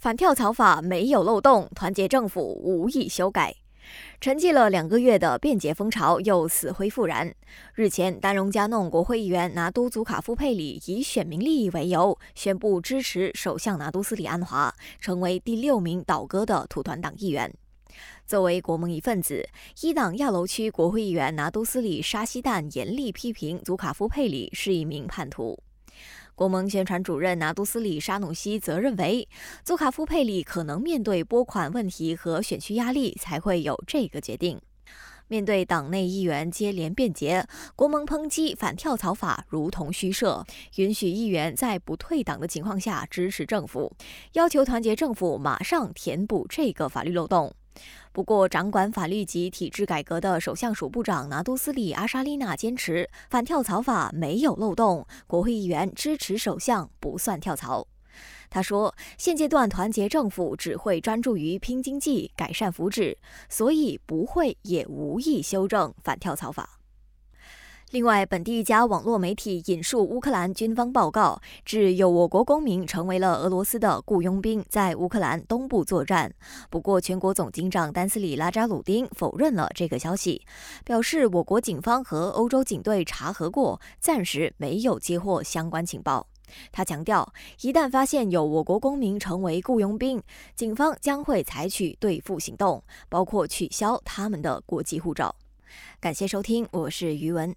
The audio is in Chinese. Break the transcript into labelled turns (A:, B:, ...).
A: 反跳槽法没有漏洞，团结政府无意修改。沉寂了两个月的便捷风潮又死灰复燃。日前，丹戎加弄国会议员拿督祖卡夫佩里以选民利益为由，宣布支持首相拿督斯里安华，成为第六名倒戈的土团党议员。作为国盟一份子，伊党亚楼区国会议员拿督斯里沙西旦严厉批评祖卡夫佩里是一名叛徒。国盟宣传主任拿督斯里沙努西则认为，祖卡夫佩里可能面对拨款问题和选区压力，才会有这个决定。面对党内议员接连辩解，国盟抨击反跳槽法如同虚设，允许议员在不退党的情况下支持政府，要求团结政府马上填补这个法律漏洞。不过，掌管法律及体制改革的首相署部长拿督斯里阿沙丽娜坚持反跳槽法没有漏洞，国会议员支持首相不算跳槽。他说，现阶段团结政府只会专注于拼经济、改善福祉，所以不会也无意修正反跳槽法。另外，本地一家网络媒体引述乌克兰军方报告，指有我国公民成为了俄罗斯的雇佣兵，在乌克兰东部作战。不过，全国总警长丹斯里拉扎鲁丁否认了这个消息，表示我国警方和欧洲警队查核过，暂时没有接获相关情报。他强调，一旦发现有我国公民成为雇佣兵，警方将会采取对付行动，包括取消他们的国际护照。感谢收听，我是余文。